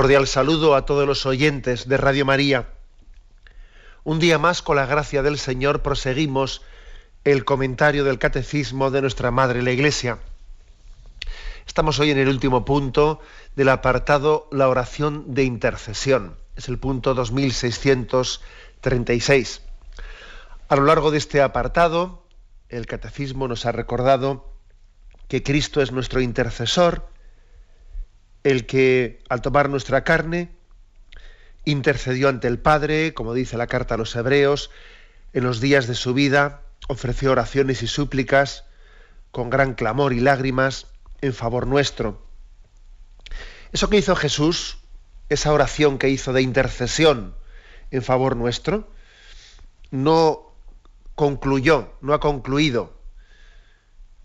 Cordial saludo a todos los oyentes de Radio María. Un día más, con la gracia del Señor, proseguimos el comentario del Catecismo de nuestra Madre la Iglesia. Estamos hoy en el último punto del apartado La oración de intercesión. Es el punto 2636. A lo largo de este apartado, el Catecismo nos ha recordado que Cristo es nuestro intercesor, el que al tomar nuestra carne intercedió ante el Padre, como dice la carta a los hebreos, en los días de su vida ofreció oraciones y súplicas con gran clamor y lágrimas en favor nuestro. Eso que hizo Jesús, esa oración que hizo de intercesión en favor nuestro, no concluyó, no ha concluido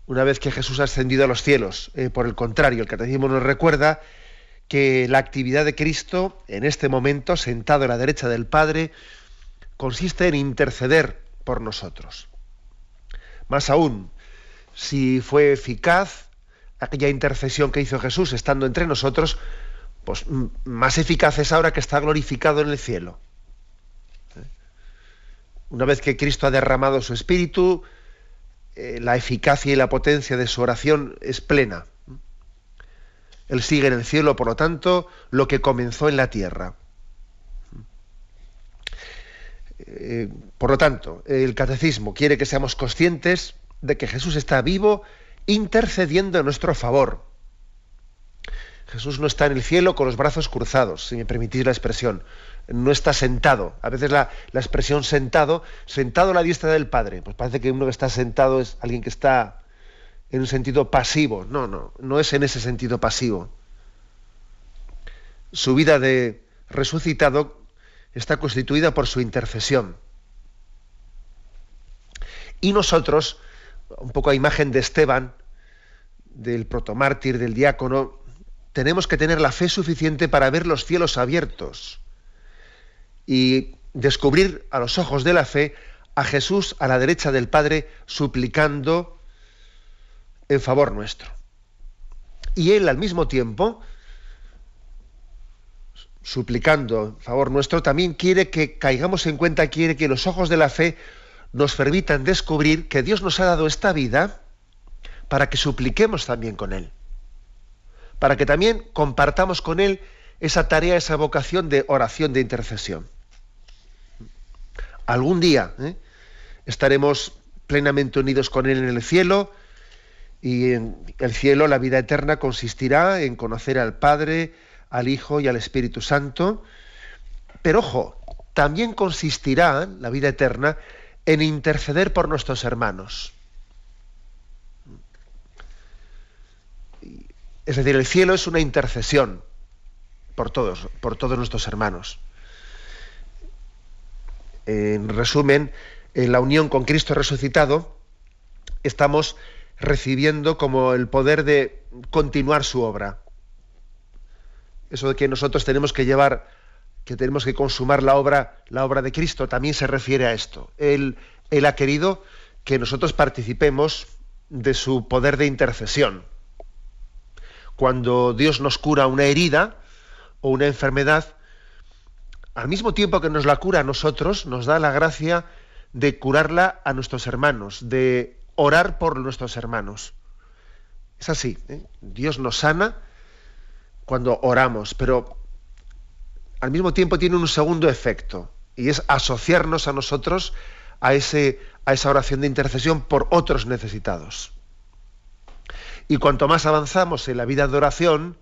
una vez que Jesús ha ascendido a los cielos. Eh, por el contrario, el catecismo nos recuerda que la actividad de Cristo en este momento, sentado a la derecha del Padre, consiste en interceder por nosotros. Más aún, si fue eficaz aquella intercesión que hizo Jesús estando entre nosotros, pues más eficaz es ahora que está glorificado en el cielo. ¿Eh? Una vez que Cristo ha derramado su espíritu, eh, la eficacia y la potencia de su oración es plena. Él sigue en el cielo, por lo tanto, lo que comenzó en la tierra. Eh, por lo tanto, el catecismo quiere que seamos conscientes de que Jesús está vivo intercediendo en nuestro favor. Jesús no está en el cielo con los brazos cruzados, si me permitís la expresión no está sentado. A veces la, expresión sentado, sentado a la diestra del Padre, pues parece que uno que está sentado es alguien que está en un sentido pasivo. No, no, no es en ese sentido pasivo. Su vida de resucitado está constituida por su intercesión. Y nosotros, un poco a imagen de Esteban, del protomártir, del diácono, tenemos que tener la fe suficiente para ver los cielos abiertos y descubrir a los ojos de la fe a Jesús a la derecha del Padre suplicando en favor nuestro. Y él al mismo tiempo, suplicando en favor nuestro, también quiere que caigamos en cuenta, quiere que los ojos de la fe nos permitan descubrir que Dios nos ha dado esta vida para que supliquemos también con Él, para que también compartamos con Él esa tarea, esa vocación de oración, de intercesión algún día ¿eh? estaremos plenamente unidos con Él en el cielo y en el cielo la vida eterna consistirá en conocer al Padre, al Hijo y al Espíritu Santo. Pero ojo, también consistirá la vida eterna en interceder por nuestros hermanos. Es decir, el cielo es una intercesión por todos, por todos nuestros hermanos en resumen, en la unión con Cristo resucitado, estamos recibiendo como el poder de continuar su obra. Eso de que nosotros tenemos que llevar, que tenemos que consumar la obra, la obra de Cristo, también se refiere a esto. Él, él ha querido que nosotros participemos de su poder de intercesión. Cuando Dios nos cura una herida o una enfermedad, al mismo tiempo que nos la cura a nosotros, nos da la gracia de curarla a nuestros hermanos, de orar por nuestros hermanos. Es así, ¿eh? Dios nos sana cuando oramos, pero al mismo tiempo tiene un segundo efecto, y es asociarnos a nosotros a, ese, a esa oración de intercesión por otros necesitados. Y cuanto más avanzamos en la vida de oración,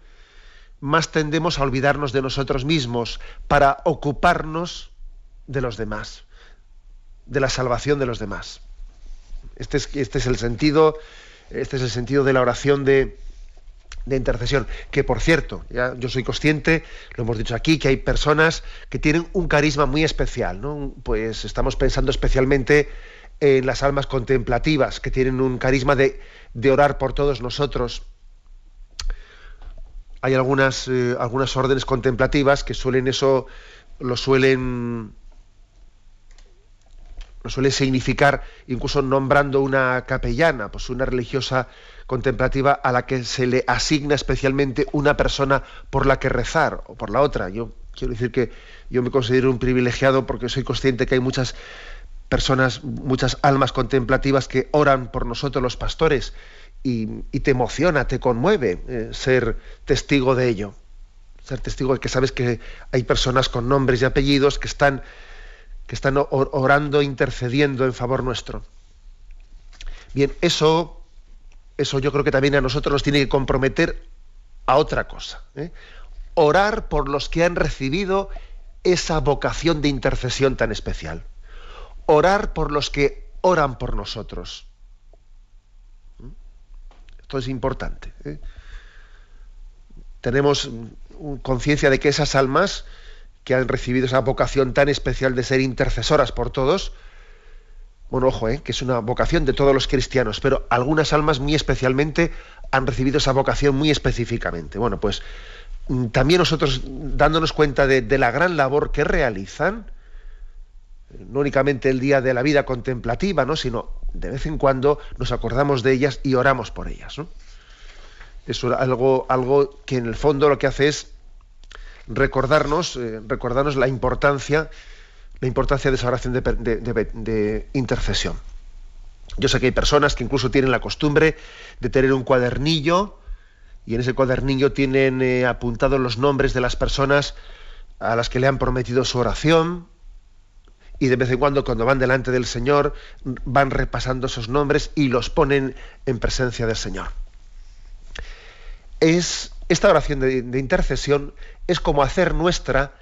más tendemos a olvidarnos de nosotros mismos para ocuparnos de los demás, de la salvación de los demás. Este es, este es el sentido, este es el sentido de la oración de, intercesión. Que por cierto, yo soy consciente, lo hemos dicho aquí, que hay personas que tienen un carisma muy especial. Pues estamos pensando especialmente en las almas contemplativas, que tienen un carisma de orar por todos nosotros. Hay algunas, eh, algunas órdenes contemplativas que suelen eso, lo suelen lo suele significar incluso nombrando una capellana, pues una religiosa contemplativa a la que se le asigna especialmente una persona por la que rezar o por la otra. Yo quiero decir que yo me considero un privilegiado porque soy consciente que hay muchas personas, muchas almas contemplativas que oran por nosotros los pastores y, te emociona, te conmueve eh, ser testigo de ello. Ser testigo de que sabes que hay personas con nombres y apellidos que están que están orando, intercediendo en favor nuestro. Bien, eso, eso yo creo que también a nosotros nos tiene que comprometer a otra cosa. ¿eh? Orar por los que han recibido esa vocación de intercesión tan especial. Orar por los que oran por nosotros. ¿Mm? Esto es importante. ¿eh? Tenemos conciencia de que esas almas que han recibido esa vocación tan especial de ser intercesoras por todos, bueno, ojo, ¿eh? que es una vocación de todos los cristianos, pero algunas almas muy especialmente han recibido esa vocación muy específicamente. Bueno, pues mm, también nosotros dándonos cuenta de, la gran labor que realizan, no únicamente el día de la vida contemplativa, ¿no? sino de vez en cuando nos acordamos de ellas y oramos por ellas. ¿no? Es algo, algo que en el fondo lo que hace es recordarnos, eh, recordarnos la importancia, la importancia de esa oración de, intercesión. Yo sé que hay personas que incluso tienen la costumbre de tener un cuadernillo y en ese cuadernillo tienen eh, apuntados los nombres de las personas a las que le han prometido su oración y de vez en cuando cuando van delante del Señor van repasando esos nombres y los ponen en presencia del Señor. Es esta oración de, intercesión es como hacer nuestra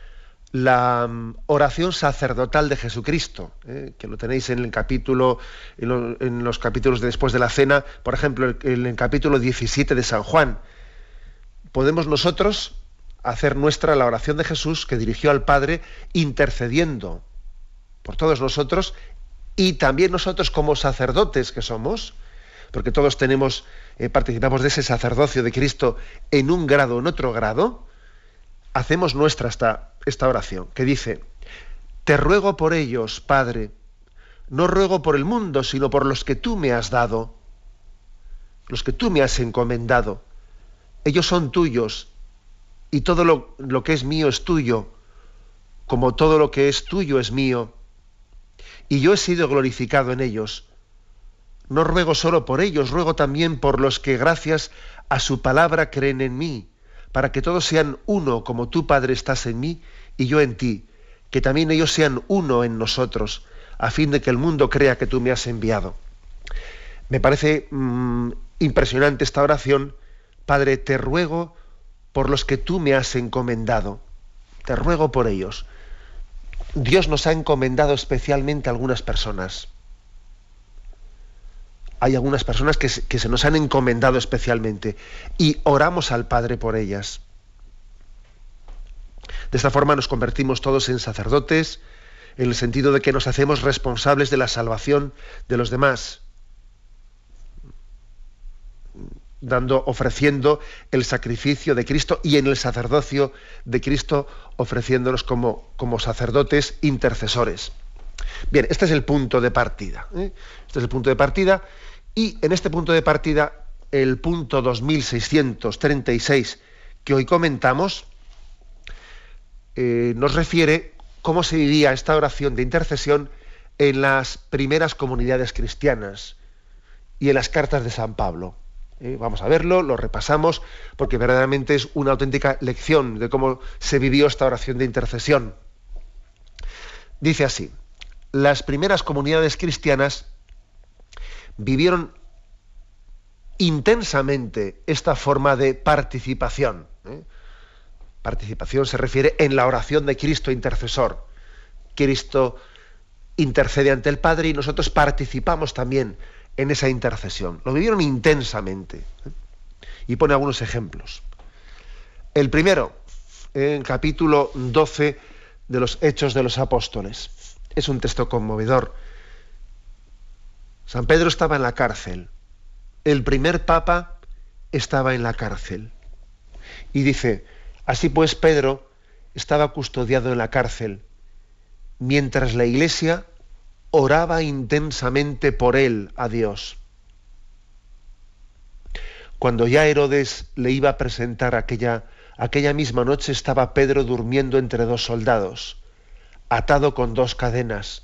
la mm, oración sacerdotal de Jesucristo, eh, que lo tenéis en el capítulo, en, los capítulos de después de la cena, por ejemplo, en el capítulo 17 de San Juan. Podemos nosotros hacer nuestra la oración de Jesús que dirigió al Padre intercediendo por todos nosotros y también nosotros como sacerdotes que somos, porque todos tenemos eh, participamos de ese sacerdocio de Cristo en un grado en otro grado, hacemos nuestra esta, esta oración, que dice, te ruego por ellos, Padre, no ruego por el mundo, sino por los que tú me has dado, los que tú me has encomendado. Ellos son tuyos y todo lo, lo que es mío es tuyo, como todo lo que es tuyo es mío. Y yo he sido glorificado en ellos no ruego solo por ellos, ruego también por los que gracias a su palabra creen en mí, para que todos sean uno como tú, Padre, estás en mí y yo en ti, que también ellos sean uno en nosotros, a fin de que el mundo crea que tú me has enviado. Me parece mm, impresionante esta oración. Padre, te ruego por los que tú me has encomendado. Te ruego por ellos. Dios nos ha encomendado especialmente a algunas personas hay algunas personas que, se nos han encomendado especialmente y oramos al Padre por ellas. De esta forma nos convertimos todos en sacerdotes, en el sentido de que nos hacemos responsables de la salvación de los demás, dando, ofreciendo el sacrificio de Cristo y en el sacerdocio de Cristo ofreciéndonos como, como sacerdotes intercesores. Bien, este es el punto de partida. ¿eh? Este es el punto de partida y en este punto de partida, el punto 2636 que hoy comentamos, eh, nos refiere cómo se vivía esta oración de intercesión en las primeras comunidades cristianas y en las cartas de San Pablo. Eh, vamos a verlo, lo repasamos, porque verdaderamente es una auténtica lección de cómo se vivió esta oración de intercesión. Dice así, las primeras comunidades cristianas vivieron intensamente esta forma de participación. ¿eh? Participación se refiere en la oración de Cristo intercesor. Cristo intercede ante el Padre y nosotros participamos también en esa intercesión. Lo vivieron intensamente. ¿eh? Y pone algunos ejemplos. El primero, en capítulo 12 de los Hechos de los Apóstoles. Es un texto conmovedor. San Pedro estaba en la cárcel. El primer papa estaba en la cárcel. Y dice, así pues Pedro estaba custodiado en la cárcel, mientras la iglesia oraba intensamente por él a Dios. Cuando ya Herodes le iba a presentar aquella, aquella misma noche estaba Pedro durmiendo entre dos soldados, atado con dos cadenas.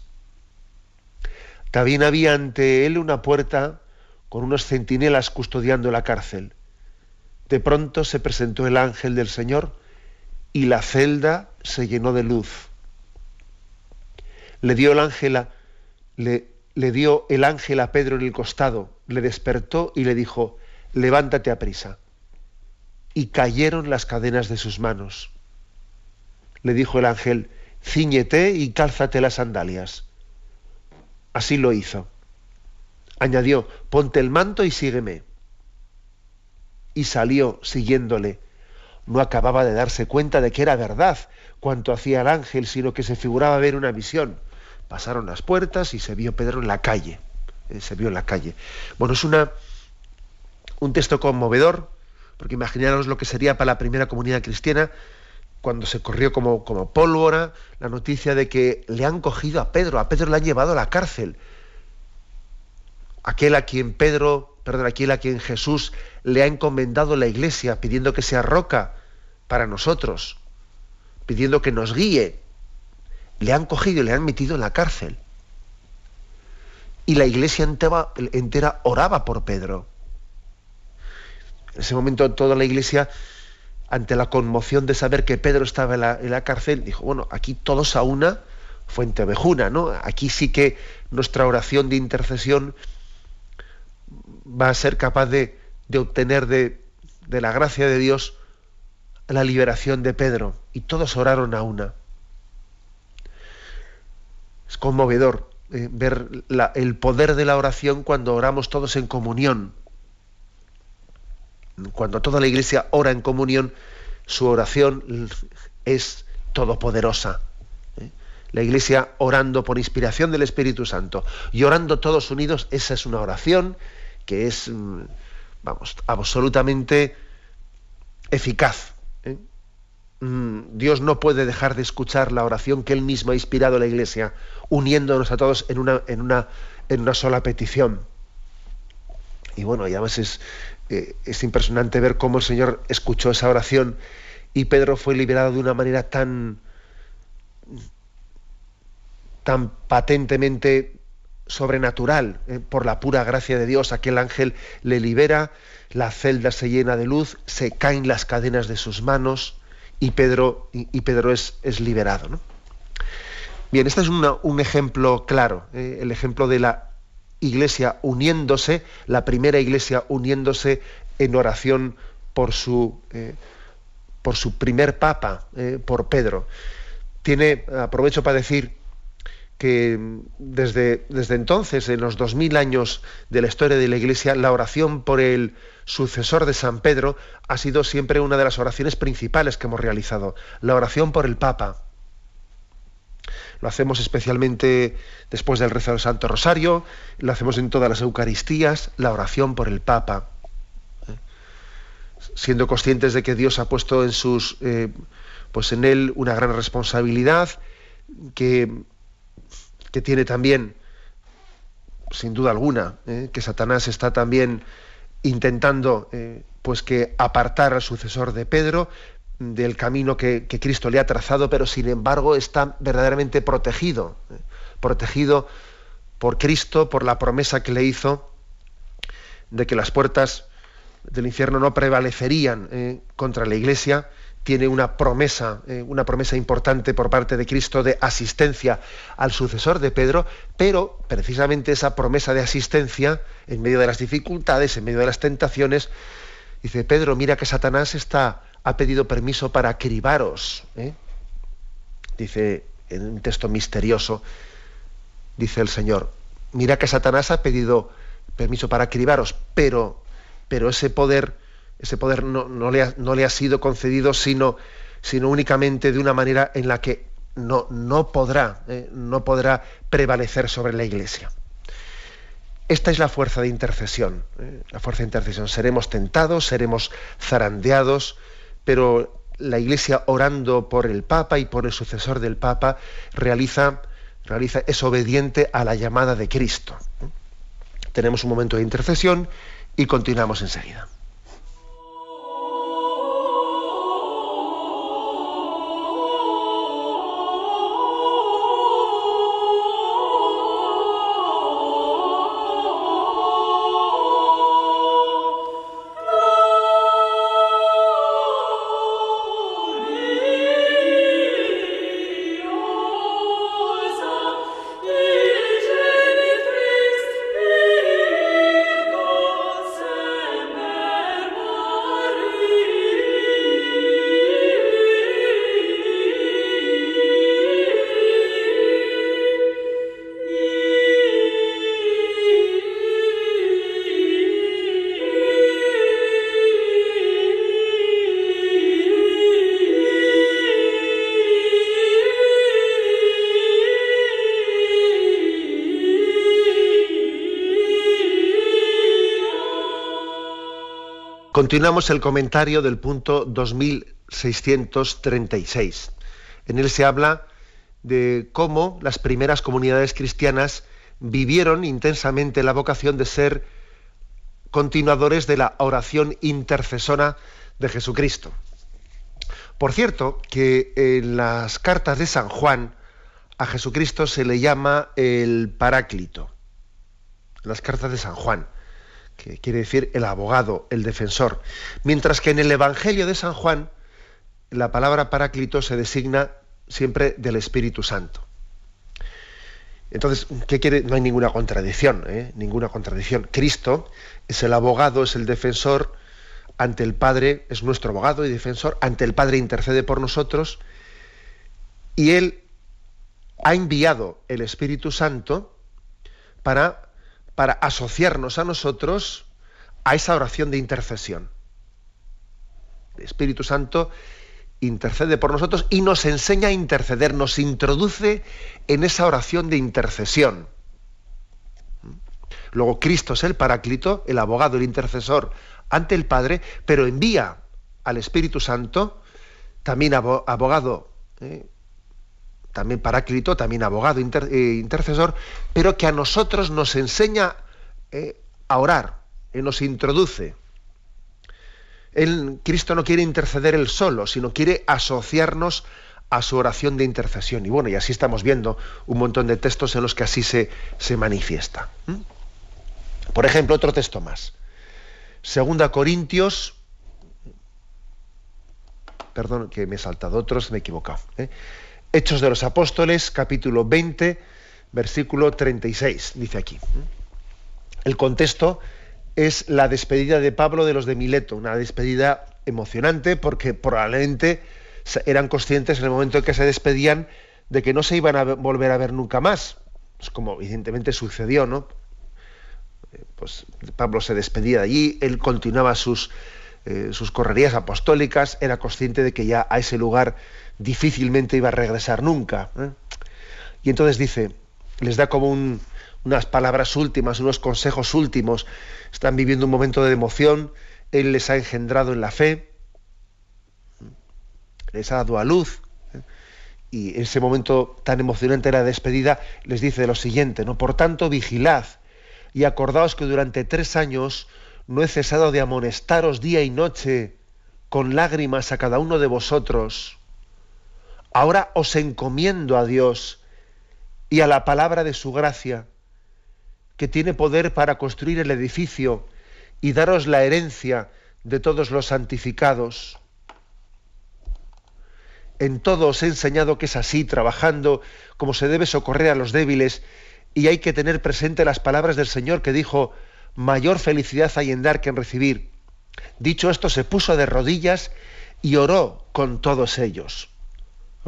También había ante él una puerta con unos centinelas custodiando la cárcel. De pronto se presentó el ángel del Señor y la celda se llenó de luz. Le dio el ángel le, dio el ángel a Pedro en el costado, le despertó y le dijo, levántate a prisa. Y cayeron las cadenas de sus manos. Le dijo el ángel, ciñete y cálzate las sandalias. Así lo hizo. Añadió, ponte el manto y sígueme. Y salió siguiéndole. No acababa de darse cuenta de que era verdad cuanto hacía el ángel, sino que se figuraba ver una visión. Pasaron las puertas y se vio Pedro en la calle. Eh, se vio en la calle. Bueno, es una, un texto conmovedor, porque imaginaros lo que sería para la primera comunidad cristiana cuando se corrió como, como pólvora la noticia de que le han cogido a Pedro, a Pedro le han llevado a la cárcel aquel a quien Pedro, perdón, aquel a quien Jesús le ha encomendado la iglesia, pidiendo que sea roca para nosotros, pidiendo que nos guíe, le han cogido y le han metido en la cárcel. Y la iglesia entera, oraba por Pedro. En ese momento toda la iglesia, ante la conmoción de saber que Pedro estaba en la, cárcel, dijo, bueno, aquí todos a una fuente ovejuna, ¿no? Aquí sí que nuestra oración de intercesión va a ser capaz de, obtener de, la gracia de Dios la liberación de Pedro. Y todos oraron a una. Es conmovedor eh, ver el poder de la oración cuando oramos todos en comunión. Cuando toda la iglesia ora en comunión, su oración es todopoderosa. ¿eh? La iglesia orando por inspiración del Espíritu Santo y orando todos unidos, esa es una oración que es, mm, vamos, absolutamente eficaz. Mm, Dios no puede dejar de escuchar la oración que Él mismo ha inspirado a la Iglesia, uniéndonos a todos en una, sola petición. Y bueno, además es, eh, es impresionante ver cómo el Señor escuchó esa oración y Pedro fue liberado de una manera tan, tan patentemente sobrenatural, eh, por la pura gracia de Dios, aquel ángel le libera, la celda se llena de luz, se caen las cadenas de sus manos y Pedro, y, Pedro es, es liberado. Bien, este es un ejemplo claro, eh, el ejemplo de la iglesia uniéndose, la primera iglesia uniéndose en oración por su, eh, por su primer papa, por Pedro. Tiene, aprovecho para decir, que desde, desde entonces, en los dos mil años de la historia de la Iglesia, la oración por el sucesor de San Pedro ha sido siempre una de las oraciones principales que hemos realizado, la oración por el Papa. Lo hacemos especialmente después del rezo del Santo Rosario, lo hacemos en todas las Eucaristías, la oración por el Papa. Siendo conscientes de que Dios ha puesto en sus, eh, pues en él una gran responsabilidad, que que tiene también, sin duda alguna, eh, que Satanás está también intentando eh, pues que apartar al sucesor de Pedro del camino que, Cristo le ha trazado, pero sin embargo está verdaderamente protegido, eh, protegido por Cristo, por la promesa que le hizo de que las puertas del infierno no prevalecerían contra la iglesia tiene una promesa, eh, una promesa importante por parte de Cristo de asistencia al sucesor de Pedro, pero precisamente esa promesa de asistencia en medio de las dificultades, en medio de las tentaciones, dice Pedro, mira que Satanás está, ha pedido permiso para cribaros. ¿eh? Dice en un texto misterioso, dice el Señor, mira que Satanás ha pedido permiso para cribaros, pero, pero ese poder ese poder no, le, ha, sido concedido sino, sino, únicamente de una manera en la que no, no podrá, eh, no podrá prevalecer sobre la Iglesia. Esta es la fuerza de intercesión. Eh, la fuerza de intercesión. Seremos tentados, seremos zarandeados, pero la Iglesia orando por el Papa y por el sucesor del Papa realiza, realiza es obediente a la llamada de Cristo. Tenemos un momento de intercesión y continuamos enseguida. Continuamos el comentario del punto 2636. En él se habla de cómo las primeras comunidades cristianas vivieron intensamente la vocación de ser continuadores de la oración intercesora de Jesucristo. Por cierto, que en las cartas de San Juan a Jesucristo se le llama el Paráclito. En las cartas de San Juan que quiere decir el abogado, el defensor. Mientras que en el Evangelio de San Juan, la palabra paráclito se designa siempre del Espíritu Santo. Entonces, ¿qué quiere? No hay ninguna contradicción, ¿eh? ninguna contradicción. Cristo es el abogado, es el defensor ante el Padre, es nuestro abogado y defensor, ante el Padre intercede por nosotros y Él ha enviado el Espíritu Santo para para asociarnos a nosotros a esa oración de intercesión. El Espíritu Santo intercede por nosotros y nos enseña a interceder, nos introduce en esa oración de intercesión. Luego Cristo es el paráclito, el abogado, el intercesor ante el Padre, pero envía al Espíritu Santo, también abogado, eh, también paráclito, también abogado, eh, intercesor, pero que a nosotros nos enseña eh, a orar, y nos introduce. El, Cristo no quiere interceder él solo, sino quiere asociarnos a su oración de intercesión. Y bueno, y así estamos viendo un montón de textos en los que así se, se manifiesta. Por ejemplo, otro texto más. Segunda Corintios, perdón que me he saltado otros, me he equivocado. ¿eh? Hechos de los Apóstoles, capítulo 20, versículo 36, dice aquí. El contexto es la despedida de Pablo de los de Mileto, una despedida emocionante porque probablemente eran conscientes en el momento en que se despedían de que no se iban a volver a ver nunca más. Es como evidentemente sucedió, ¿no? Eh, pues Pablo se despedía de allí, él continuaba sus, eh, sus correrías apostólicas, era consciente de que ya a ese lugar difícilmente iba a regresar nunca. ¿eh? Y entonces dice, les da como unas palabras últimas, unos consejos últimos. Están viviendo un momento de emoción, Él les ha engendrado en la fe, les ha dado a luz. ¿eh? Y ese momento tan emocionante de la despedida, les dice lo siguiente, ¿no? Por tanto, vigilad y acordaos que durante tres años no he cesado de amonestaros día y noche con lágrimas a cada uno de vosotros Ahora os encomiendo a Dios y a la palabra de su gracia, que tiene poder para construir el edificio y daros la herencia de todos los santificados. En todo os he enseñado que es así, trabajando como se debe socorrer a los débiles, y hay que tener presente las palabras del Señor que dijo, mayor felicidad hay en dar que en recibir. Dicho esto, se puso de rodillas y oró con todos ellos.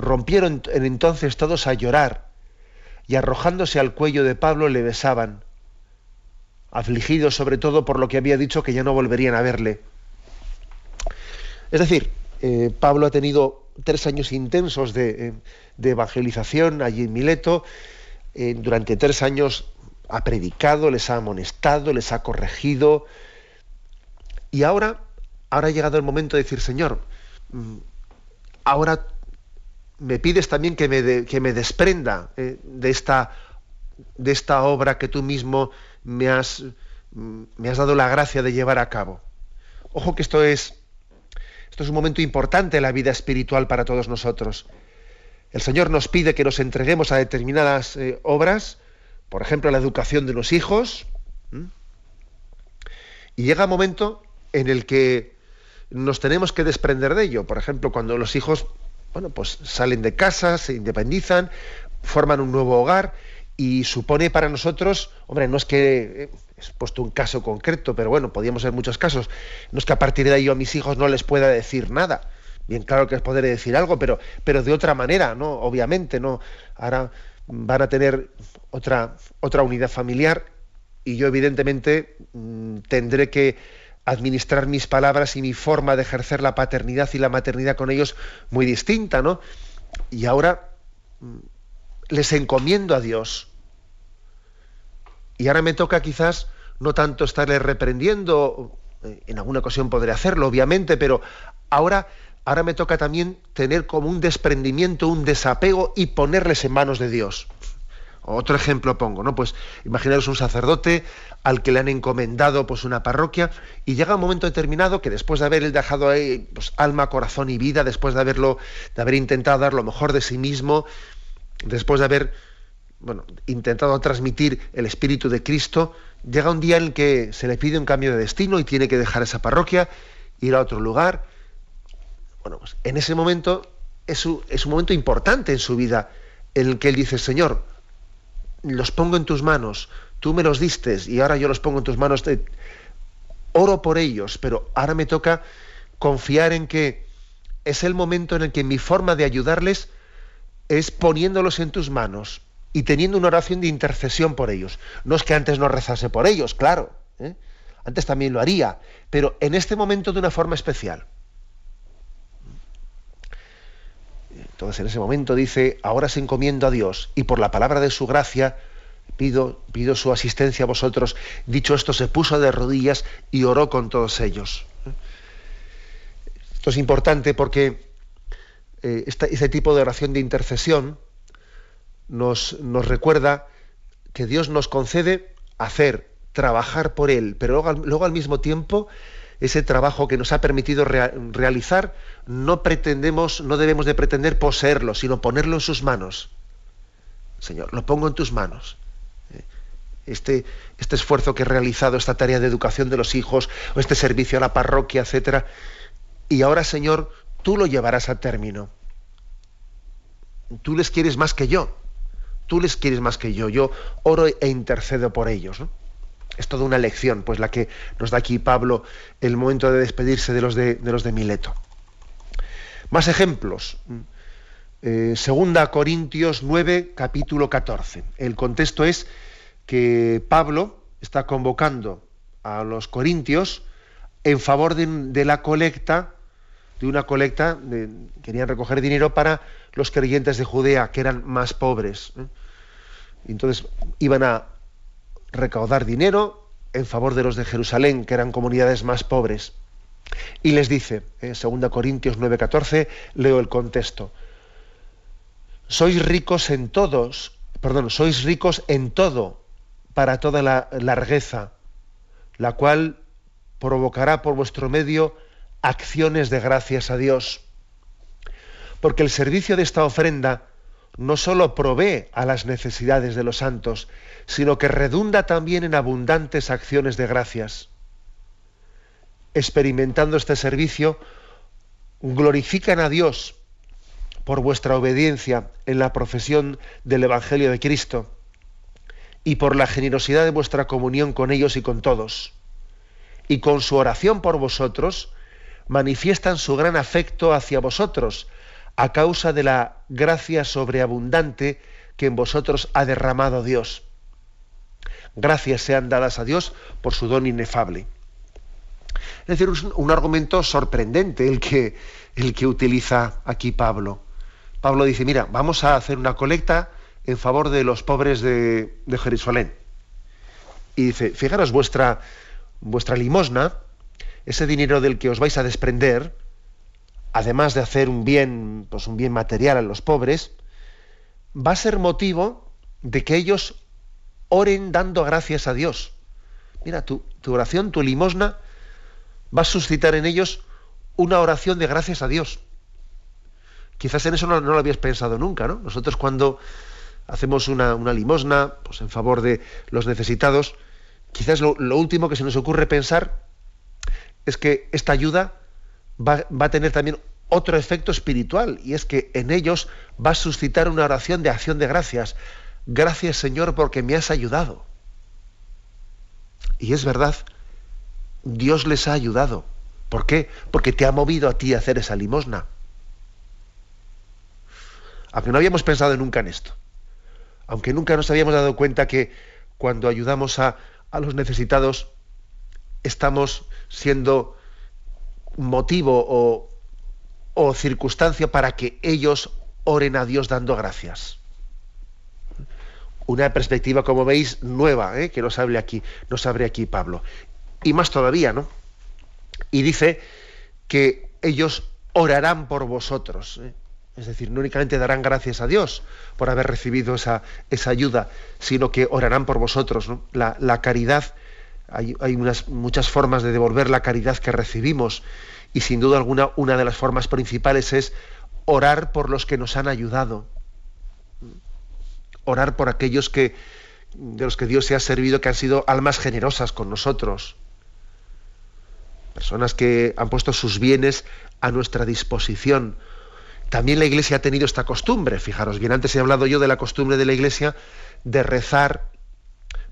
Rompieron entonces todos a llorar y arrojándose al cuello de Pablo le besaban, afligidos sobre todo por lo que había dicho que ya no volverían a verle. Es decir, eh, Pablo ha tenido tres años intensos de, eh, evangelización allí en Mileto. Eh, durante tres años ha predicado, les ha amonestado, les ha corregido. Y ahora, ahora ha llegado el momento de decir, Señor, mm, ahora me pides también que me, que me desprenda de, esta, de esta obra que tú mismo me has, me has dado la gracia de llevar a cabo. Ojo que esto es esto es un momento importante en la vida espiritual para todos nosotros. El Señor nos pide que nos entreguemos a determinadas eh, obras, por ejemplo, la educación de los hijos, y llega un momento en el que nos tenemos que desprender de ello. Por ejemplo, cuando los hijos, bueno, pues salen de casa, se independizan, forman un nuevo hogar y supone para nosotros, hombre, no es que eh, he puesto un caso concreto, pero bueno, podríamos ser muchos casos. No es que a partir de ahí yo a mis hijos no les pueda decir nada. Bien, claro que les podré decir algo, pero, pero de otra manera, ¿no? Obviamente, ¿no? Ahora van a tener otra, otra unidad familiar y yo evidentemente mm, tendré que administrar mis palabras y mi forma de ejercer la paternidad y la maternidad con ellos muy distinta, ¿no? Y ahora mm, les encomiendo a Dios y ahora me toca quizás no tanto estarle reprendiendo, eh, en alguna ocasión podré hacerlo, obviamente, pero ahora, ahora me toca también tener como un desprendimiento, un desapego y ponerles en manos de Dios. Otro ejemplo pongo, ¿no? Pues imaginaros un sacerdote al que le han encomendado pues una parroquia y llega un momento determinado que después de haber dejado ahí pues, alma, corazón y vida, después de haberlo, de haber intentado dar lo mejor de sí mismo, después de haber bueno, intentado transmitir el espíritu de Cristo, llega un día en el que se le pide un cambio de destino y tiene que dejar esa parroquia, ir a otro lugar. Bueno, pues en ese momento es un, es un momento importante en su vida, en el que él dice, Señor, los pongo en tus manos, tú me los diste y ahora yo los pongo en tus manos, oro por ellos, pero ahora me toca confiar en que es el momento en el que mi forma de ayudarles es poniéndolos en tus manos y teniendo una oración de intercesión por ellos. No es que antes no rezase por ellos, claro, ¿eh? antes también lo haría, pero en este momento de una forma especial. Entonces en ese momento dice, ahora se encomiendo a Dios y por la palabra de su gracia pido, pido su asistencia a vosotros. Dicho esto, se puso de rodillas y oró con todos ellos. Esto es importante porque eh, este tipo de oración de intercesión, nos, recuerda que Dios nos concede hacer, trabajar por Él, pero luego, al mismo tiempo ese trabajo que nos ha permitido realizar, no pretendemos, no debemos de pretender poseerlo, sino ponerlo en sus manos. Señor, lo pongo en tus manos. ¿eh? Este, este esfuerzo que he realizado, esta tarea de educación de los hijos, o este servicio a la parroquia, etcétera, y ahora, Señor, tú lo llevarás a término. Tú les quieres más que yo tú les quieres más que yo, yo oro e intercedo por ellos. Es toda una lección, pues la que nos da aquí Pablo el momento de despedirse de los de, los de Mileto. Más ejemplos. Eh, segunda Corintios 9, capítulo 14. El contexto es que Pablo está convocando a los corintios en favor de, la colecta, de una colecta, querían recoger dinero para los creyentes de Judea, que eran más pobres. ¿eh? Entonces iban a recaudar dinero en favor de los de Jerusalén, que eran comunidades más pobres. Y les dice, en 2 Corintios 9:14, leo el contexto. Sois ricos en todos, perdón, sois ricos en todo para toda la largueza, la cual provocará por vuestro medio acciones de gracias a Dios. Porque el servicio de esta ofrenda no sólo provee a las necesidades de los santos, sino que redunda también en abundantes acciones de gracias. Experimentando este servicio, glorifican a Dios por vuestra obediencia en la profesión del Evangelio de Cristo y por la generosidad de vuestra comunión con ellos y con todos. Y con su oración por vosotros, manifiestan su gran afecto hacia vosotros, a causa de la gracia sobreabundante que en vosotros ha derramado Dios. Gracias sean dadas a Dios por su don inefable. Es decir, es un argumento sorprendente el que, el que utiliza aquí Pablo. Pablo dice, mira, vamos a hacer una colecta en favor de los pobres de, Jerusalén. Y dice, fijaros, vuestra, vuestra limosna, ese dinero del que os vais a desprender, además de hacer un bien, pues un bien material a los pobres, va a ser motivo de que ellos oren dando gracias a Dios. Mira, tu, tu oración, tu limosna, va a suscitar en ellos una oración de gracias a Dios. Quizás en eso no, lo habías pensado nunca, ¿no? Nosotros cuando hacemos una, limosna pues en favor de los necesitados, quizás lo, último que se nos ocurre pensar es que esta ayuda va, a tener también otro efecto espiritual, y es que en ellos va a suscitar una oración de acción de gracias. Gracias Señor porque me has ayudado. Y es verdad, Dios les ha ayudado. ¿Por qué? Porque te ha movido a ti a hacer esa limosna. Aunque no habíamos pensado nunca en esto. Aunque nunca nos habíamos dado cuenta que cuando ayudamos a, los necesitados estamos siendo motivo o, o circunstancia para que ellos oren a Dios dando gracias. Una perspectiva, como veis, nueva, ¿eh? que nos hable aquí, nos abre aquí Pablo y más todavía, ¿no? Y dice que ellos orarán por vosotros. ¿eh? Es decir, no únicamente darán gracias a Dios por haber recibido esa, esa ayuda, sino que orarán por vosotros. La, caridad, hay, muchas formas de devolver la caridad que recibimos y sin duda alguna una de las formas principales es orar por los que nos han ayudado. Orar por aquellos que, de los que Dios se ha servido, que han sido almas generosas con nosotros personas que han puesto sus bienes a nuestra disposición. También la Iglesia ha tenido esta costumbre, fijaros bien, antes he hablado yo de la costumbre de la Iglesia de rezar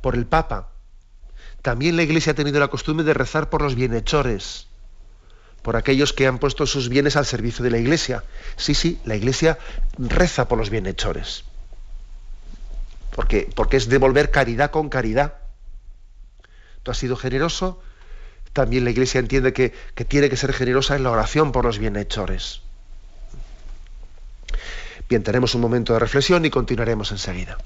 por el Papa. También la Iglesia ha tenido la costumbre de rezar por los bienhechores, por aquellos que han puesto sus bienes al servicio de la Iglesia. Sí, sí, la Iglesia reza por los bienhechores. Porque, porque es devolver caridad con caridad. Tú has sido generoso, también la Iglesia entiende que, tiene que ser generosa en la oración por los bienhechores. Bien, tenemos un momento de reflexión y continuaremos enseguida.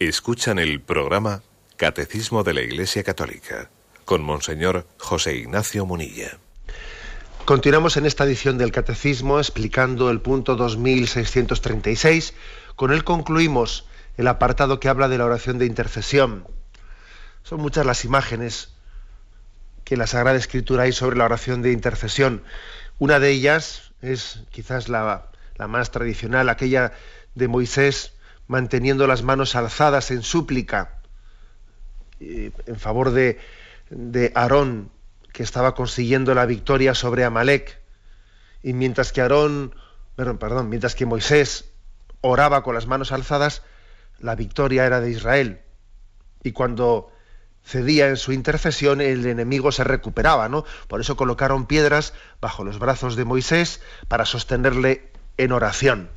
Escuchan el programa Catecismo de la Iglesia Católica con Monseñor José Ignacio Munilla. Continuamos en esta edición del Catecismo explicando el punto 2636. Con él concluimos el apartado que habla de la oración de intercesión. Son muchas las imágenes que la Sagrada Escritura hay sobre la oración de intercesión. Una de ellas es quizás la, la más tradicional, aquella de Moisés manteniendo las manos alzadas en súplica en favor de, de Aarón, que estaba consiguiendo la victoria sobre Amalek, y mientras que Aarón, perdón, mientras que Moisés oraba con las manos alzadas, la victoria era de Israel. Y cuando cedía en su intercesión, el enemigo se recuperaba, ¿no? Por eso colocaron piedras bajo los brazos de Moisés para sostenerle en oración.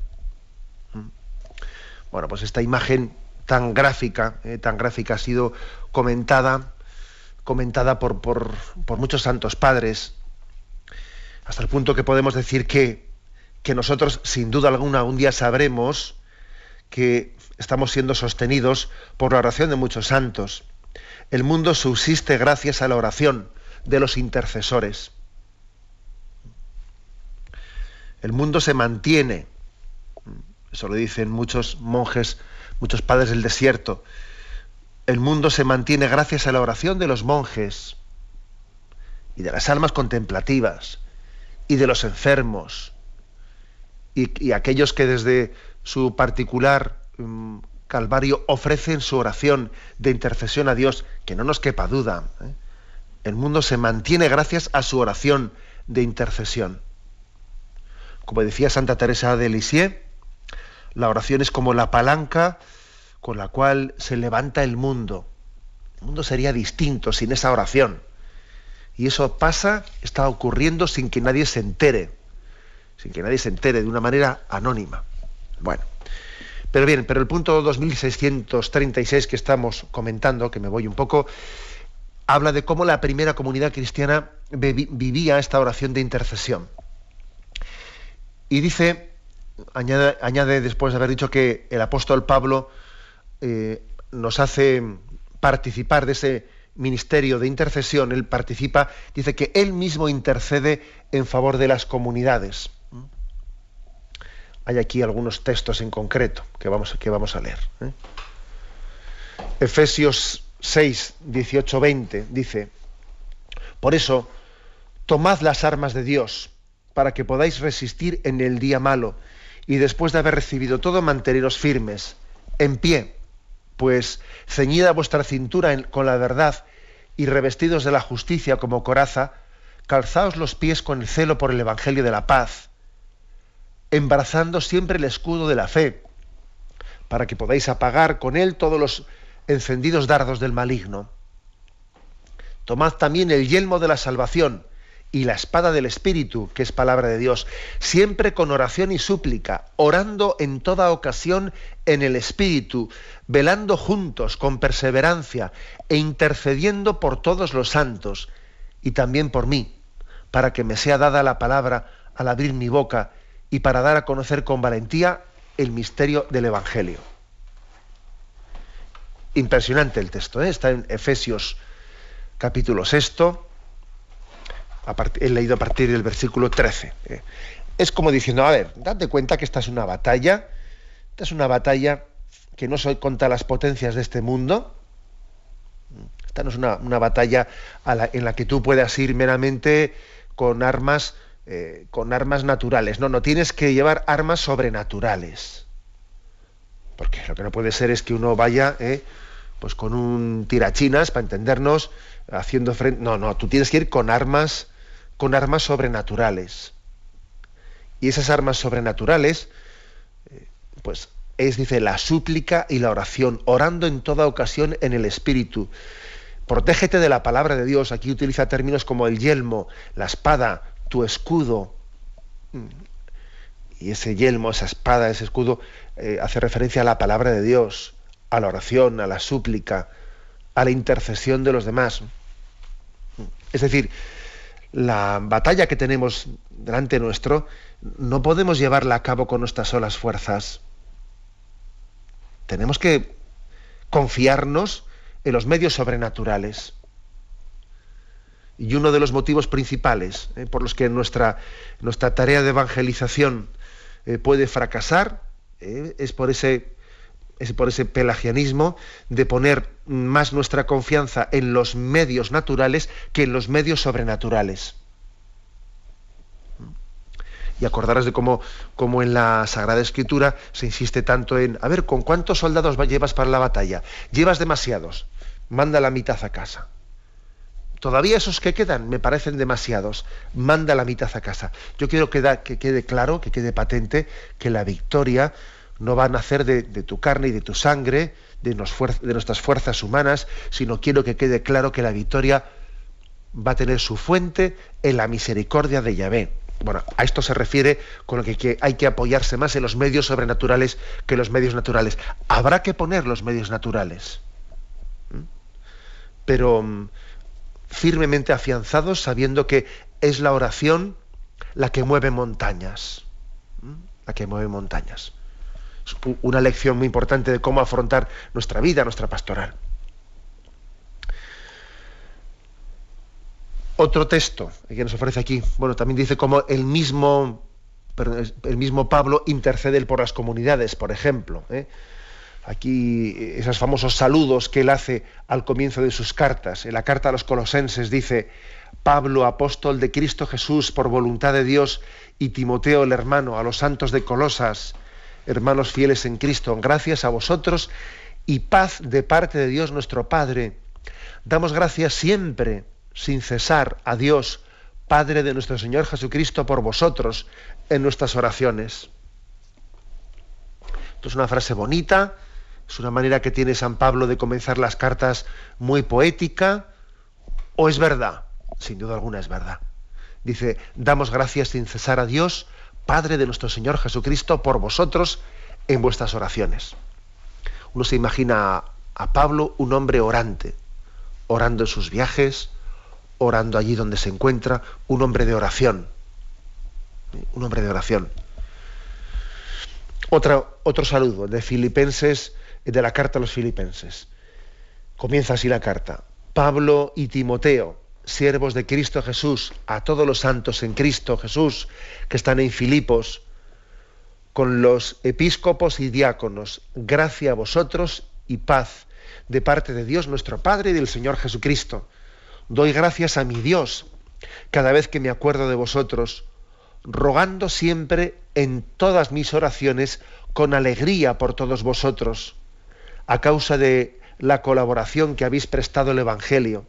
Bueno, pues esta imagen tan gráfica, eh, tan gráfica ha sido comentada, comentada por, por, por, muchos santos padres, hasta el punto que podemos decir que, que nosotros, sin duda alguna, un día sabremos que estamos siendo sostenidos por la oración de muchos santos. El mundo subsiste gracias a la oración de los intercesores. El mundo se mantiene, eso lo dicen muchos monjes, muchos padres del desierto. El mundo se mantiene gracias a la oración de los monjes y de las almas contemplativas y de los enfermos y, aquellos que desde su particular um, Calvario ofrecen su oración de intercesión a Dios, que no nos quepa duda. ¿eh? El mundo se mantiene gracias a su oración de intercesión. Como decía Santa Teresa de Lisieux, la oración es como la palanca con la cual se levanta el mundo. El mundo sería distinto sin esa oración. Y eso pasa, está ocurriendo sin que nadie se entere, sin que nadie se entere de una manera anónima. Bueno. Pero bien, pero el punto 2636 que estamos comentando, que me voy un poco, habla de cómo la primera comunidad cristiana vivía esta oración de intercesión. Y dice, añade, después de haber dicho que el apóstol Pablo eh, nos hace participar de ese ministerio de intercesión, él participa, dice que él mismo intercede en favor de las comunidades. Hay aquí algunos textos en concreto que vamos, que vamos a leer. ¿eh? Efesios 6, 18, 20 dice, por eso, tomad las armas de Dios para que podáis resistir en el día malo y después de haber recibido todo manteneros firmes, en pie, pues ceñida vuestra cintura con la verdad y revestidos de la justicia como coraza, calzaos los pies con el celo por el Evangelio de la paz embrazando siempre el escudo de la fe, para que podáis apagar con él todos los encendidos dardos del maligno. Tomad también el yelmo de la salvación y la espada del Espíritu, que es palabra de Dios, siempre con oración y súplica, orando en toda ocasión en el Espíritu, velando juntos con perseverancia e intercediendo por todos los santos y también por mí, para que me sea dada la palabra al abrir mi boca y para dar a conocer con valentía el misterio del Evangelio. Impresionante el texto, ¿eh? está en Efesios capítulo sexto, he leído a partir del versículo 13. ¿eh? Es como diciendo, a ver, date cuenta que esta es una batalla, esta es una batalla que no soy contra las potencias de este mundo, esta no es una, batalla en la que tú puedas ir meramente con armas eh, con armas naturales. No, no, tienes que llevar armas sobrenaturales. Porque lo que no puede ser es que uno vaya eh, pues con un tirachinas, para entendernos, haciendo frente. No, no, tú tienes que ir con armas, con armas sobrenaturales. Y esas armas sobrenaturales, eh, pues es, dice, la súplica y la oración, orando en toda ocasión en el Espíritu. Protégete de la palabra de Dios. Aquí utiliza términos como el yelmo, la espada, tu escudo. Y ese yelmo, esa espada, ese escudo, eh, hace referencia a la palabra de Dios, a la oración, a la súplica, a la intercesión de los demás. Es decir, la batalla que tenemos delante nuestro no podemos llevarla a cabo con nuestras solas fuerzas. Tenemos que confiarnos en los medios sobrenaturales. Y uno de los motivos principales eh, por los que nuestra, nuestra tarea de evangelización eh, puede fracasar eh, es por ese, es por ese pelagianismo de poner más nuestra confianza en los medios naturales que en los medios sobrenaturales. Y acordarás de cómo, cómo, en la Sagrada Escritura se insiste tanto en, a ver, ¿con cuántos soldados llevas para la batalla? Llevas demasiados. manda la mitad a casa. Todavía esos que quedan me parecen demasiados. Manda la mitad a casa. Yo quiero que, que quede claro, que quede patente, que la victoria no va a nacer de, tu carne y de tu sangre, de, nuestras fuerzas humanas, sino quiero que quede claro que la victoria va a tener su fuente en la misericordia de Yahvé. Bueno, a esto se refiere con lo que hay que apoyarse más en los medios sobrenaturales que los medios naturales. Habrá que poner los medios naturales, pero mm, firmemente afianzados, sabiendo que es la oración la que mueve montañas, la que mueve montañas. Una lección muy importante de cómo afrontar nuestra vida, nuestra pastoral. Otro texto que nos ofrece aquí, bueno, también dice cómo el mismo, el mismo Pablo intercede por las comunidades, por ejemplo. ¿eh? Aquí esos famosos saludos que él hace al comienzo de sus cartas. En la carta a los colosenses dice, Pablo, apóstol de Cristo Jesús, por voluntad de Dios, y Timoteo, el hermano, a los santos de Colosas, hermanos fieles en Cristo, gracias a vosotros y paz de parte de Dios nuestro Padre. Damos gracias siempre sin cesar a Dios, Padre de nuestro Señor Jesucristo, por vosotros en nuestras oraciones. Esto es una frase bonita, es una manera que tiene San Pablo de comenzar las cartas muy poética, o es verdad, sin duda alguna es verdad. Dice, damos gracias sin cesar a Dios, Padre de nuestro Señor Jesucristo, por vosotros en vuestras oraciones. Uno se imagina a Pablo un hombre orante, orando en sus viajes, orando allí donde se encuentra, un hombre de oración. Un hombre de oración. otro saludo de Filipenses, de la carta a los Filipenses. Comienza así la carta. Pablo y Timoteo, siervos de Cristo Jesús, a todos los santos en Cristo Jesús que están en Filipos, con los episcopos y diáconos, gracia a vosotros y paz de parte de Dios nuestro Padre y del Señor Jesucristo doy gracias a mi Dios cada vez que me acuerdo de vosotros, rogando siempre en todas mis oraciones con alegría por todos vosotros, a causa de la colaboración que habéis prestado el Evangelio.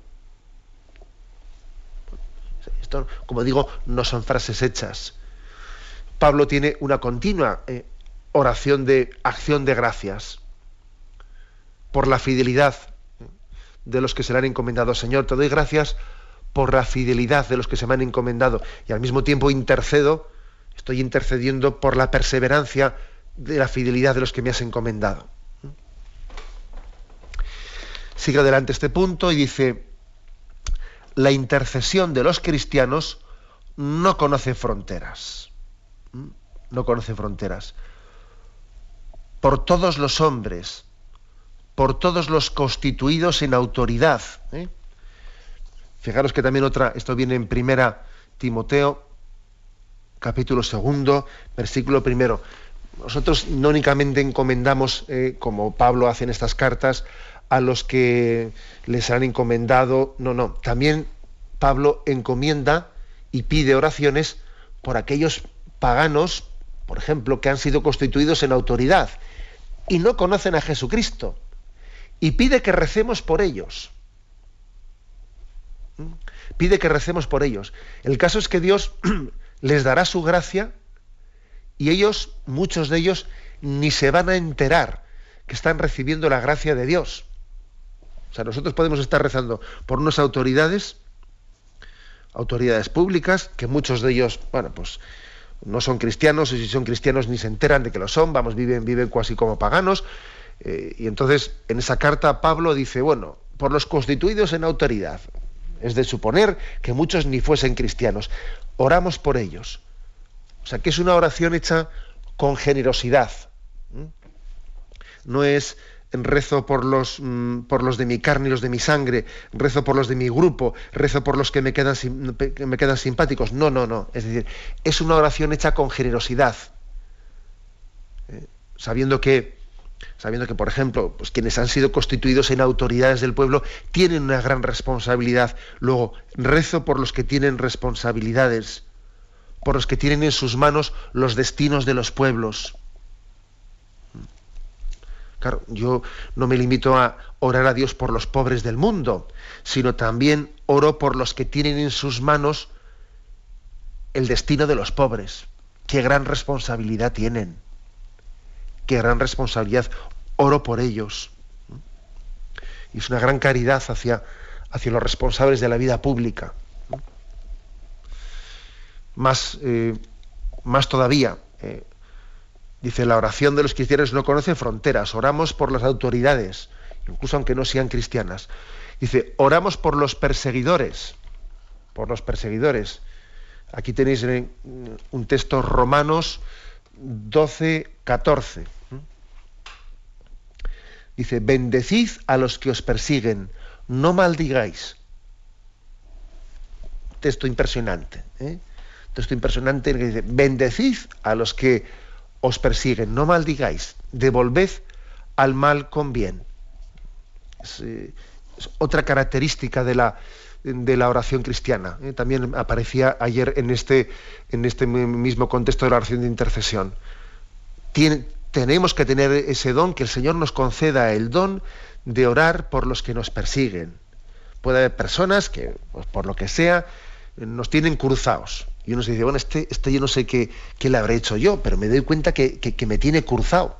Como digo, no son frases hechas. Pablo tiene una continua eh, oración de acción de gracias por la fidelidad de los que se le han encomendado. Señor, te doy gracias por la fidelidad de los que se me han encomendado y al mismo tiempo intercedo, estoy intercediendo por la perseverancia de la fidelidad de los que me has encomendado. Sigue adelante este punto y dice, la intercesión de los cristianos no conoce fronteras. No conoce fronteras. Por todos los hombres, por todos los constituidos en autoridad. ¿eh? Fijaros que también otra, esto viene en primera Timoteo, capítulo segundo, versículo primero. Nosotros no únicamente encomendamos, eh, como Pablo hace en estas cartas, a los que les han encomendado, no, no, también Pablo encomienda y pide oraciones por aquellos paganos, por ejemplo, que han sido constituidos en autoridad y no conocen a Jesucristo y pide que recemos por ellos. ¿Mm? Pide que recemos por ellos. El caso es que Dios les dará su gracia y ellos, muchos de ellos, ni se van a enterar que están recibiendo la gracia de Dios. O sea, nosotros podemos estar rezando por unas autoridades, autoridades públicas, que muchos de ellos, bueno, pues no son cristianos, y si son cristianos ni se enteran de que lo son, vamos, viven, viven casi como paganos, eh, y entonces, en esa carta, Pablo dice, bueno, por los constituidos en autoridad, es de suponer que muchos ni fuesen cristianos, oramos por ellos. O sea, que es una oración hecha con generosidad. No es rezo por los, mm, por los de mi carne y los de mi sangre, rezo por los de mi grupo, rezo por los que me quedan, me quedan simpáticos. No, no, no. Es decir, es una oración hecha con generosidad. Eh, sabiendo que sabiendo que, por ejemplo, pues quienes han sido constituidos en autoridades del pueblo tienen una gran responsabilidad. Luego, rezo por los que tienen responsabilidades, por los que tienen en sus manos los destinos de los pueblos. Claro, yo no me limito a orar a Dios por los pobres del mundo, sino también oro por los que tienen en sus manos el destino de los pobres. Qué gran responsabilidad tienen. Qué gran responsabilidad. Oro por ellos. Y es una gran caridad hacia, hacia los responsables de la vida pública. Más, eh, más todavía, eh, dice, la oración de los cristianos no conoce fronteras, oramos por las autoridades, incluso aunque no sean cristianas. Dice, oramos por los perseguidores, por los perseguidores. Aquí tenéis un texto Romanos 12, 14. Dice, bendecid a los que os persiguen, no maldigáis. Texto impresionante. ¿eh? Texto impresionante que dice, bendecid a los que os persiguen, no maldigáis, devolved al mal con bien. Es, eh, otra característica de la, de la oración cristiana. ¿eh? También aparecía ayer en este, en este mismo contexto de la oración de intercesión. Tenemos que tener ese don, que el Señor nos conceda el don de orar por los que nos persiguen. Puede haber personas que, pues, por lo que sea, nos tienen cruzados. Y uno se dice, bueno, este, este yo no sé qué, qué, le habré hecho yo, pero me doy cuenta que, que, me tiene cruzado.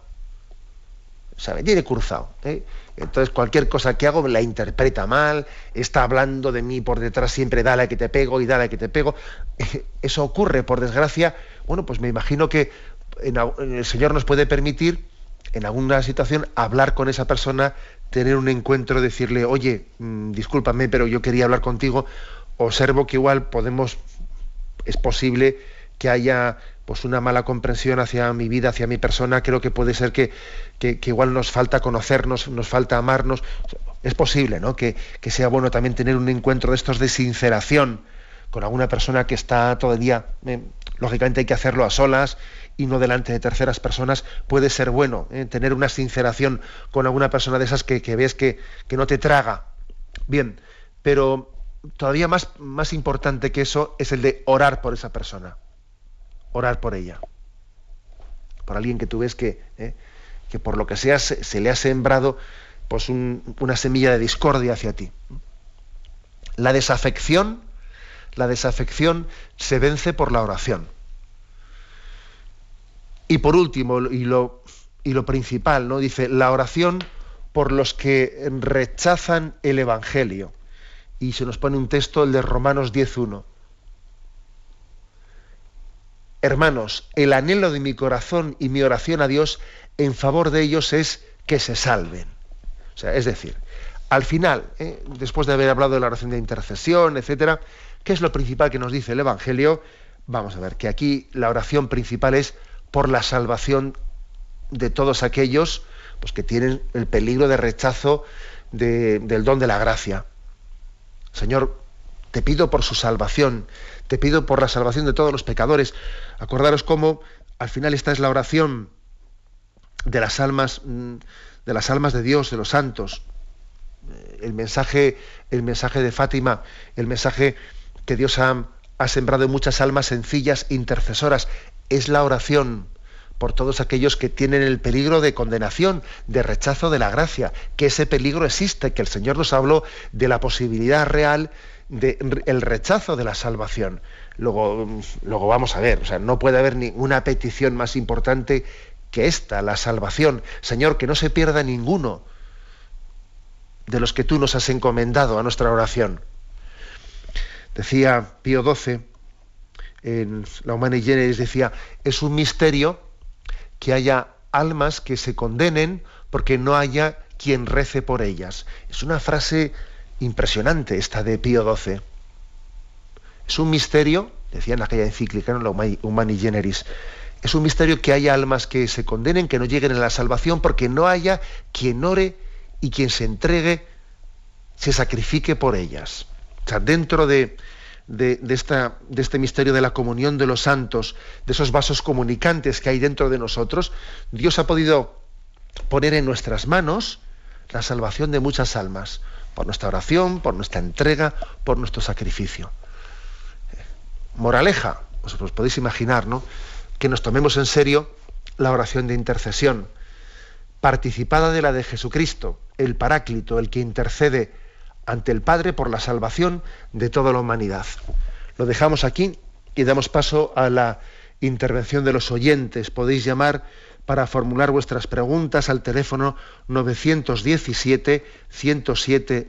O sea, me tiene cruzado. ¿eh? Entonces cualquier cosa que hago la interpreta mal, está hablando de mí por detrás siempre, dale que te pego y dale que te pego. Eso ocurre, por desgracia. Bueno, pues me imagino que el Señor nos puede permitir en alguna situación hablar con esa persona, tener un encuentro, decirle, oye, mm, discúlpame, pero yo quería hablar contigo. Observo que igual podemos, es posible que haya pues una mala comprensión hacia mi vida, hacia mi persona, creo que puede ser que, que, igual nos falta conocernos, nos falta amarnos. Es posible, ¿no? Que, que, sea bueno también tener un encuentro de estos de sinceración con alguna persona que está día. Eh, lógicamente hay que hacerlo a solas y no delante de terceras personas, puede ser bueno ¿eh? tener una sinceración con alguna persona de esas que, ves que, no te traga. Bien, pero todavía más, más importante que eso es el de orar por esa persona, orar por ella, por alguien que tú ves que, ¿eh? que por lo que sea se, le ha sembrado pues una semilla de discordia hacia ti. La desafección, la desafección se vence por la oración. Y por último, y lo, y lo principal, ¿no? Dice, la oración por los que rechazan el Evangelio. Y se nos pone un texto, el de Romanos 10.1. Hermanos, el anhelo de mi corazón y mi oración a Dios en favor de ellos es que se salven. O sea, es decir, al final, ¿eh? después de haber hablado de la oración de intercesión, etcétera, ¿qué es lo principal que nos dice el Evangelio? Vamos a ver que aquí la oración principal es por la salvación de todos aquellos pues, que tienen el peligro de rechazo del don de la gracia. Señor, te pido por su salvación, te pido por la salvación de todos los pecadores. Acordaros cómo al final esta es la oración de las almas mm, de las almas de Dios, de los santos. El mensaje, el mensaje de Fátima, el mensaje que Dios ha, ha sembrado en muchas almas sencillas, intercesoras es la oración por todos aquellos que tienen el peligro de condenación, de rechazo de la gracia, que ese peligro existe, que el Señor nos habló de la posibilidad real del rechazo de la salvación. Luego, luego vamos a ver, o sea, no puede haber ninguna petición más importante que esta, la salvación. Señor, que no se pierda ninguno de los que tú nos has encomendado a nuestra oración. Decía Pío XII, en la Humana Generis decía, es un misterio que haya almas que se condenen porque no haya quien rece por ellas. Es una frase impresionante esta de Pío XII. Es un misterio, decía en aquella encíclica, en la Humani Generis, es un misterio que haya almas que se condenen, que no lleguen a la salvación, porque no haya quien ore y quien se entregue, se sacrifique por ellas. O sea, dentro de, de, esta, de este misterio de la comunión de los santos, de esos vasos comunicantes que hay dentro de nosotros, Dios ha podido poner en nuestras manos la salvación de muchas almas, por nuestra oración, por nuestra entrega, por nuestro sacrificio. Moraleja, os, podéis imaginar, ¿no? Que nos tomemos en serio la oración de intercesión, participada de la de Jesucristo, el Paráclito, el que intercede ante el Padre por la salvación de toda la humanidad. Lo dejamos aquí y damos paso a la intervención de los oyentes. Podéis llamar para formular vuestras preguntas al teléfono 917 107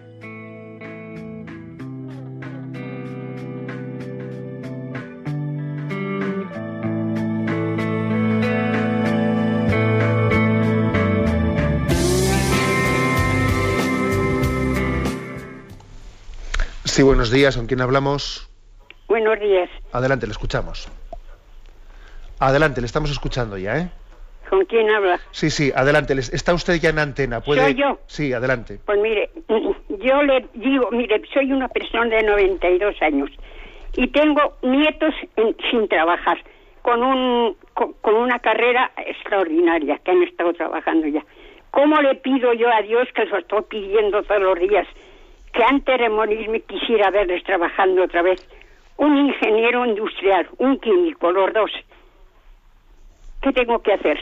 Sí, buenos días. ¿Con quién hablamos? Buenos días. Adelante, le escuchamos. Adelante, le estamos escuchando ya, ¿eh? ¿Con quién habla? Sí, sí, adelante. Está usted ya en antena. ¿Puede... ¿Soy yo? Sí, adelante. Pues mire, yo le digo, mire, soy una persona de 92 años y tengo nietos en- sin trabajar, con, un, con, con una carrera extraordinaria que han estado trabajando ya. ¿Cómo le pido yo a Dios que los estoy pidiendo todos los días? Que antes de morirme quisiera verles trabajando otra vez. Un ingeniero industrial, un químico, los dos. ¿Qué tengo que hacer?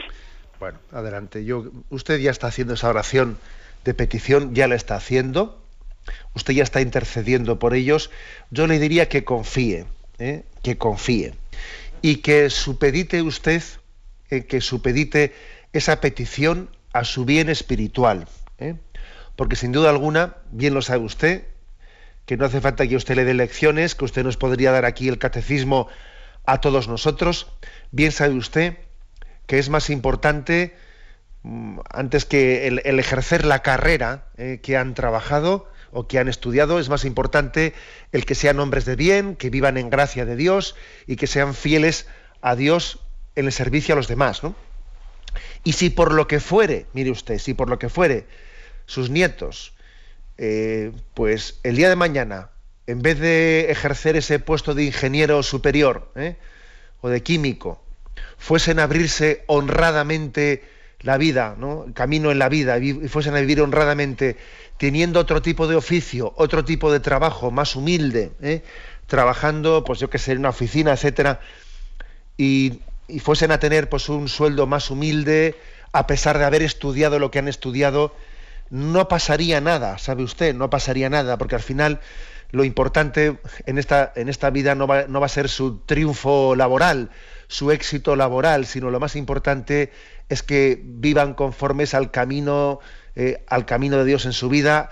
Bueno, adelante. Yo, usted ya está haciendo esa oración de petición, ya la está haciendo. Usted ya está intercediendo por ellos. Yo le diría que confíe, ¿eh? que confíe. Y que supedite usted, eh, que supedite esa petición a su bien espiritual. ¿eh? Porque sin duda alguna, bien lo sabe usted, que no hace falta que usted le dé lecciones, que usted nos podría dar aquí el catecismo a todos nosotros. Bien sabe usted que es más importante, mm, antes que el, ejercer la carrera eh, que han trabajado o que han estudiado, es más importante el que sean hombres de bien, que vivan en gracia de Dios y que sean fieles a Dios en el servicio a los demás. ¿no? Y si por lo que fuere, mire usted, si por lo que fuere sus nietos, eh, pues el día de mañana, en vez de ejercer ese puesto de ingeniero superior ¿eh? o de químico, fuesen a abrirse honradamente la vida, ¿no? el camino en la vida, y fuesen a vivir honradamente, teniendo otro tipo de oficio, otro tipo de trabajo más humilde, ¿eh? trabajando, pues yo que sé, en una oficina, etcétera, y, y fuesen a tener pues un sueldo más humilde, a pesar de haber estudiado lo que han estudiado, no pasaría nada, ¿sabe usted? No pasaría nada, porque al final lo importante en esta, en esta vida no va, no va a ser su triunfo laboral, su éxito laboral, sino lo más importante es que vivan conformes al camino, eh, al camino de Dios en su vida,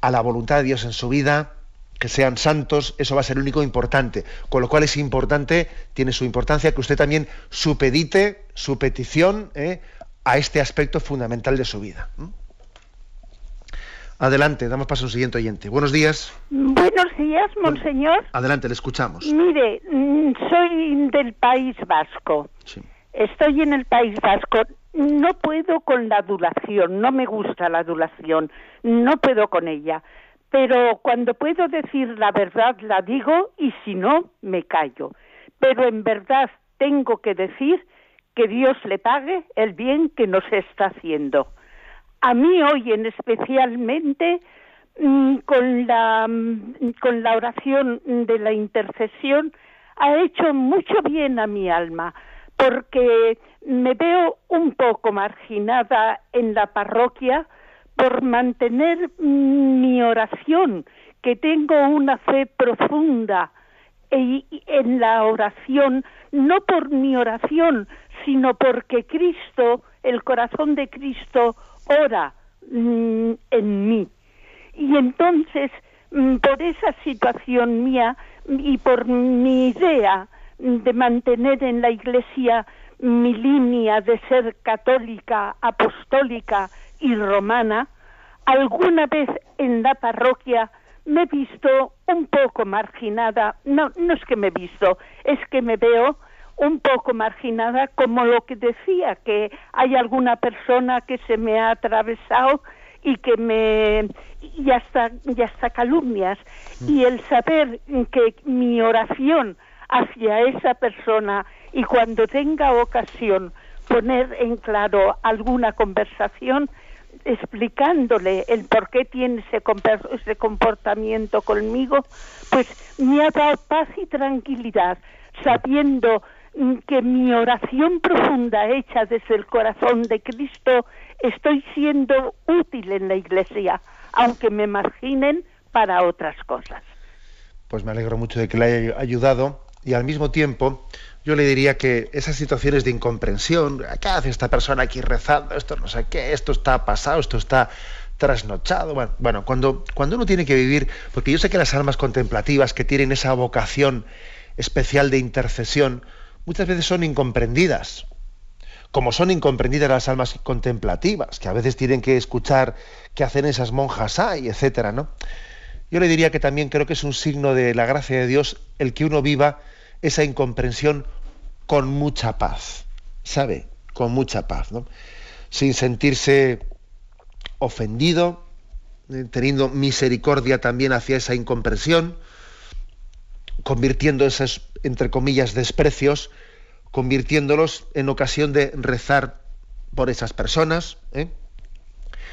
a la voluntad de Dios en su vida, que sean santos, eso va a ser lo único importante. Con lo cual es importante, tiene su importancia que usted también supedite su petición eh, a este aspecto fundamental de su vida. Adelante, damos paso a un siguiente oyente. Buenos días. Buenos días, monseñor. Adelante, le escuchamos. Mire, mm, soy del País Vasco. Sí. Estoy en el País Vasco. No puedo con la adulación, no me gusta la adulación, no puedo con ella. Pero cuando puedo decir la verdad la digo y si no, me callo. Pero en verdad tengo que decir que Dios le pague el bien que nos está haciendo. A mí hoy en especialmente mm, con la mm, con la oración de la intercesión ha hecho mucho bien a mi alma porque me veo un poco marginada en la parroquia por mantener mi oración, que tengo una fe profunda en la oración, no por mi oración, sino porque Cristo, el corazón de Cristo, ora mm, en mí. Y entonces, mm, por esa situación mía y por mi idea de mantener en la Iglesia mi línea de ser católica, apostólica y romana, alguna vez en la parroquia me he visto un poco marginada, no, no es que me he visto, es que me veo un poco marginada como lo que decía, que hay alguna persona que se me ha atravesado y que me y hasta, y hasta calumnias. Y el saber que mi oración hacia esa persona y cuando tenga ocasión poner en claro alguna conversación explicándole el por qué tiene ese, ese comportamiento conmigo, pues me ha dado paz y tranquilidad, sabiendo mm, que mi oración profunda hecha desde el corazón de Cristo estoy siendo útil en la iglesia, aunque me marginen para otras cosas. Pues me alegro mucho de que le haya ayudado y al mismo tiempo yo le diría que esas situaciones de incomprensión, ¿qué hace esta persona aquí rezando? Esto no sé qué, esto está pasado, esto está trasnochado. Bueno, bueno cuando, cuando uno tiene que vivir, porque yo sé que las almas contemplativas que tienen esa vocación especial de intercesión, muchas veces son incomprendidas. Como son incomprendidas las almas contemplativas, que a veces tienen que escuchar qué hacen esas monjas hay, etcétera, ¿no? Yo le diría que también creo que es un signo de la gracia de Dios el que uno viva esa incomprensión con mucha paz, ¿sabe? Con mucha paz, ¿no? Sin sentirse ofendido, eh, teniendo misericordia también hacia esa incomprensión, convirtiendo esos, entre comillas, desprecios, convirtiéndolos en ocasión de rezar por esas personas. ¿eh?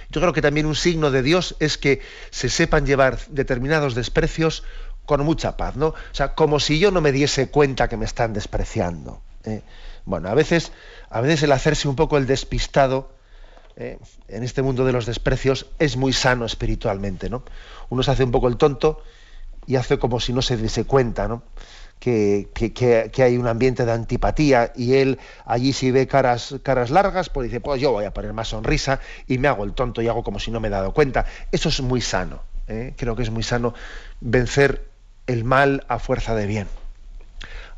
Yo creo que también un signo de Dios es que se sepan llevar determinados desprecios con mucha paz, ¿no? O sea, como si yo no me diese cuenta que me están despreciando. ¿eh? Bueno, a veces, a veces el hacerse un poco el despistado ¿eh? en este mundo de los desprecios es muy sano espiritualmente, ¿no? Uno se hace un poco el tonto y hace como si no se diese cuenta, ¿no? Que, que, hay un ambiente de antipatía y él allí si ve caras, caras largas, pues dice, pues yo voy a poner más sonrisa y me hago el tonto y hago como si no me he dado cuenta. Eso es muy sano. ¿eh? Creo que es muy sano vencer el mal a fuerza de bien.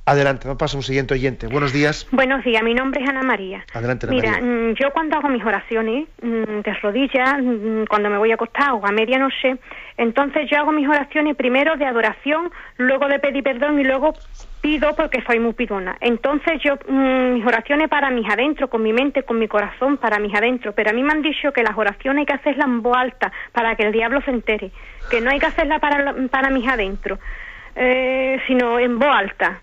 Adelante, vamos a un siguiente oyente. Buenos días. Buenos días, mi nombre es Ana María. Adelante, Ana Mira, mm, yo cuando hago mis oraciones mm, de rodillas, mm, cuando me voy a acostar o a medianoche, entonces yo hago mis oraciones primero de adoración, luego de pedir perdón y luego pido porque soy muy pidona. Entonces yo, mis oraciones para mis adentro, con mi mente, con mi corazón, para mis adentro. Pero a mí me han dicho que las oraciones hay que hacerlas en voz alta para que el diablo se entere que no hay que hacerla para, para mis adentro, eh, sino en voz alta.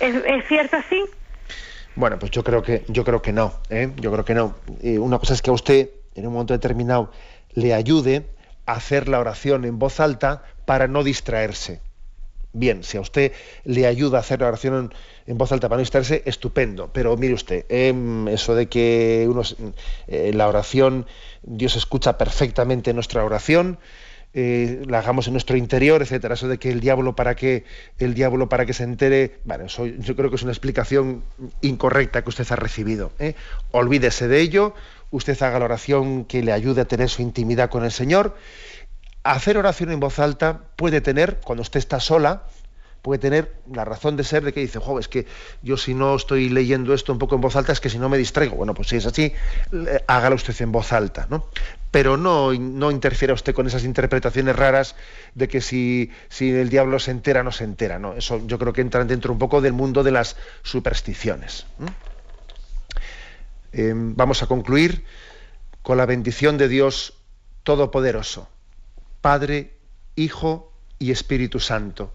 ¿Es, cierto así? Bueno, pues yo creo que yo creo que no. ¿eh? Yo creo que no. una cosa es que a usted en un momento determinado le ayude a hacer la oración en voz alta para no distraerse. Bien, si a usted le ayuda a hacer la oración en, voz alta para no distraerse, estupendo. Pero mire usted, em, eso de que uno, eh, la oración, Dios escucha perfectamente nuestra oración, eh, la hagamos en nuestro interior, etcétera. Eso de que el diablo para que el diablo para que se entere, bueno, yo creo que es una explicación incorrecta que usted ha recibido. ¿eh? Olvídese de ello, usted haga la oración que le ayude a tener su intimidad con el Señor. Hacer oración en voz alta puede tener, cuando usted está sola, puede tener la razón de ser de que dice, jo, es que yo si no estoy leyendo esto un poco en voz alta es que si no me distraigo. Bueno, pues si es así, hágalo usted en voz alta, ¿no? pero no, no interfiera usted con esas interpretaciones raras de que si, si el diablo se entera, no se entera. ¿no? Eso yo creo que entra dentro un poco del mundo de las supersticiones. Em, vamos a concluir con la bendición de Dios Todopoderoso, Padre, Hijo y Espíritu Santo.